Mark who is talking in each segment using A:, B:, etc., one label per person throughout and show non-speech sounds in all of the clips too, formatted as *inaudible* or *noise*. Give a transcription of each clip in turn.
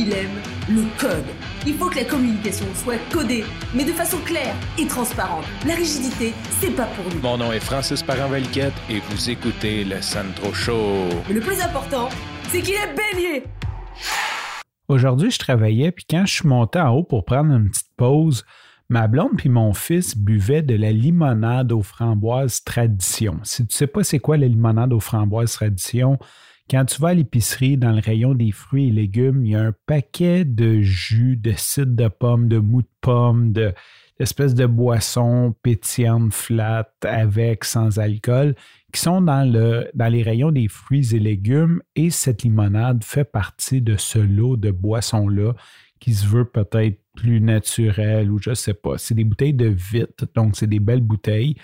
A: il aime le code. Il faut que la communication soit codée, mais de façon claire et transparente. La rigidité, c'est pas pour nous.
B: Mon nom est Francis parent et vous écoutez le Sandro Show.
A: Mais le plus important, c'est qu'il est bélier.
C: Aujourd'hui, je travaillais, puis quand je suis monté en haut pour prendre une petite pause, ma blonde puis mon fils buvaient de la limonade aux framboises tradition. Si tu sais pas c'est quoi la limonade aux framboises tradition, quand tu vas à l'épicerie, dans le rayon des fruits et légumes, il y a un paquet de jus, de cidre de pomme, de mou de pomme, de d'espèces de boissons pétillantes, flat, avec, sans alcool, qui sont dans, le, dans les rayons des fruits et légumes. Et cette limonade fait partie de ce lot de boissons-là qui se veut peut-être plus naturel ou je ne sais pas. C'est des bouteilles de vitre, donc c'est des belles bouteilles.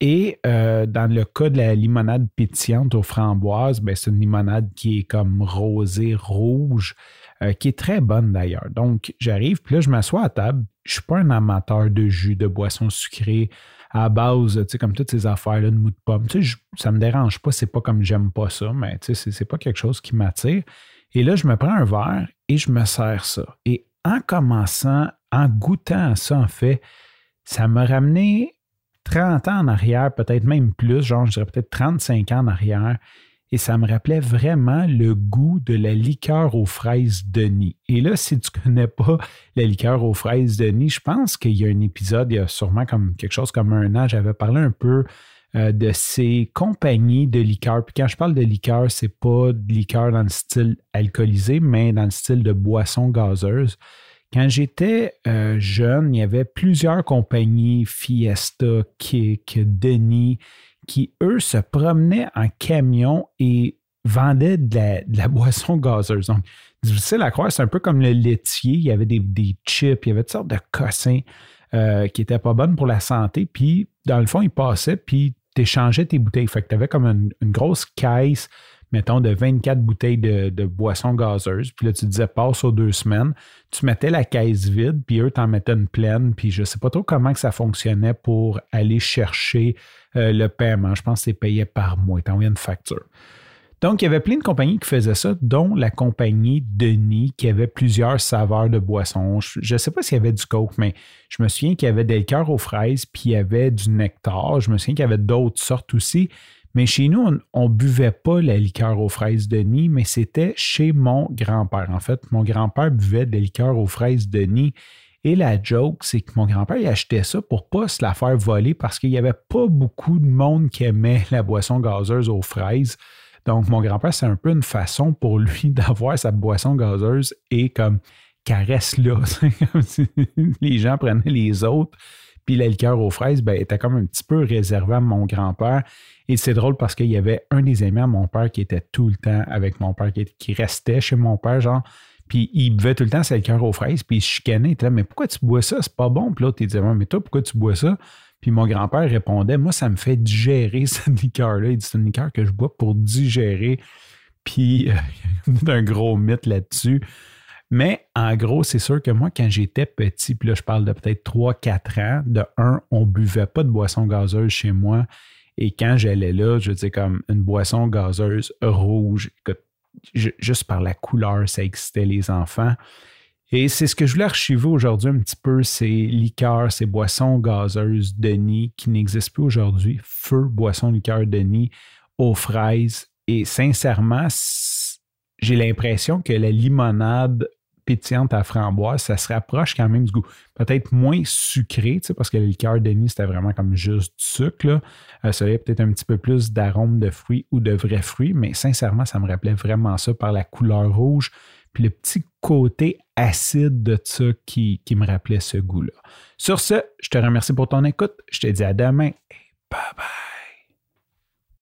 C: Et euh, dans le cas de la limonade pétillante aux framboises, ben, c'est une limonade qui est comme rosée, rouge, euh, qui est très bonne d'ailleurs. Donc, j'arrive, puis là, je m'assois à table. Je ne suis pas un amateur de jus, de boissons sucrées à base, tu sais, comme toutes ces affaires-là de mou de pomme. Tu sais, ça ne me dérange pas, c'est pas comme j'aime pas ça, mais tu sais, c'est pas quelque chose qui m'attire. Et là, je me prends un verre et je me sers ça. Et en commençant, en goûtant à ça, en fait, ça m'a ramené 30 ans en arrière, peut-être même plus, genre je dirais peut-être 35 ans en arrière, et ça me rappelait vraiment le goût de la liqueur aux fraises Denis. Et là, si tu ne connais pas la liqueur aux fraises Denis, je pense qu'il y a un épisode, il y a sûrement comme quelque chose comme un an, j'avais parlé un peu euh, de ces compagnies de liqueurs. Puis quand je parle de liqueur, c'est pas de liqueur dans le style alcoolisé, mais dans le style de boisson gazeuse. Quand j'étais euh, jeune, il y avait plusieurs compagnies, Fiesta, Kick, Denis, qui, eux, se promenaient en camion et vendaient de la, *laughs* boisson gazeuse. Donc, difficile à croire, c'est un peu comme le laitier. Il y avait des, chips, il y avait toutes sortes de cossins euh, qui n'étaient pas bonnes pour la santé. Puis, dans le fond, ils passaient, puis tu échangeais tes bouteilles. Fait que tu avais comme une, une grosse caisse mettons, de 24 bouteilles de, de boissons gazeuses. Puis là, tu disais, passe aux deux semaines. Tu mettais la caisse vide, puis eux t'en mettaient une pleine. Puis je ne sais pas trop comment que ça fonctionnait pour aller chercher euh, le paiement. Je pense que c'est payé par mois. Envoyais une facture. Donc, il y avait plein de compagnies qui faisaient ça, dont la compagnie Denis, qui avait plusieurs saveurs de boissons. Je ne sais pas s'il y avait du coke, mais je me souviens qu'il y avait des liqueurs aux fraises, puis il y avait du nectar. Je me souviens qu'il y avait d'autres sortes aussi. Mais chez nous, on ne buvait pas la liqueur aux fraises de Nid, mais c'était chez mon grand-père. En fait, mon grand-père buvait de la liqueur aux fraises de Nid. Et la joke, c'est que mon grand-père il achetait ça pour pas se la faire voler parce qu'il n'y avait pas beaucoup de monde qui aimait la boisson gazeuse aux fraises. Donc, mon grand-père, c'est un peu une façon pour lui *laughs* d'avoir sa boisson gazeuse et comme caresse là. *laughs* comme si les gens prenaient les autres. Puis la liqueur aux fraises ben, était comme un petit peu réservé à mon grand-père. Et c'est drôle parce qu'il y avait un des amis à mon père qui était tout le temps avec mon père, qui, restait chez mon père, genre. Puis il buvait tout le temps sa liqueur aux fraises, puis il se chicanait. Il était là, mais pourquoi tu bois ça? C'est pas bon. Puis l'autre, il disait, mais toi, pourquoi tu bois ça? Puis mon grand-père répondait, moi, ça me fait digérer *laughs* cette liqueur-là. Il dit, c'est une liqueur que je bois pour digérer. Puis *laughs* il y a un gros mythe là-dessus. Mais en gros, c'est sûr que moi, quand j'étais petit, puis là, je parle de peut-être 3-4 ans, de un, on buvait pas de boisson gazeuse chez moi. Et quand j'allais là, je disais comme une boisson gazeuse rouge, juste par la couleur, ça excitait les enfants. Et c'est ce que je voulais archiver aujourd'hui un petit peu, ces liqueurs, ces boissons gazeuses de nid qui n'existent plus aujourd'hui. Feu, boisson liqueur de nid aux fraises. Et sincèrement, j'ai l'impression que la limonade pétillante à framboise, ça se rapproche quand même du goût. Peut-être moins sucré, parce que le liqueur Denis, c'était vraiment comme juste du sucre. Là. Euh, ça avait peut-être un petit peu plus d'arôme de fruits ou de vrais fruits, mais sincèrement, ça me rappelait vraiment ça par la couleur rouge, puis le petit côté acide de ça qui, qui me rappelait ce goût-là. Sur ce, je te remercie pour ton écoute. Je te dis à demain et bye bye.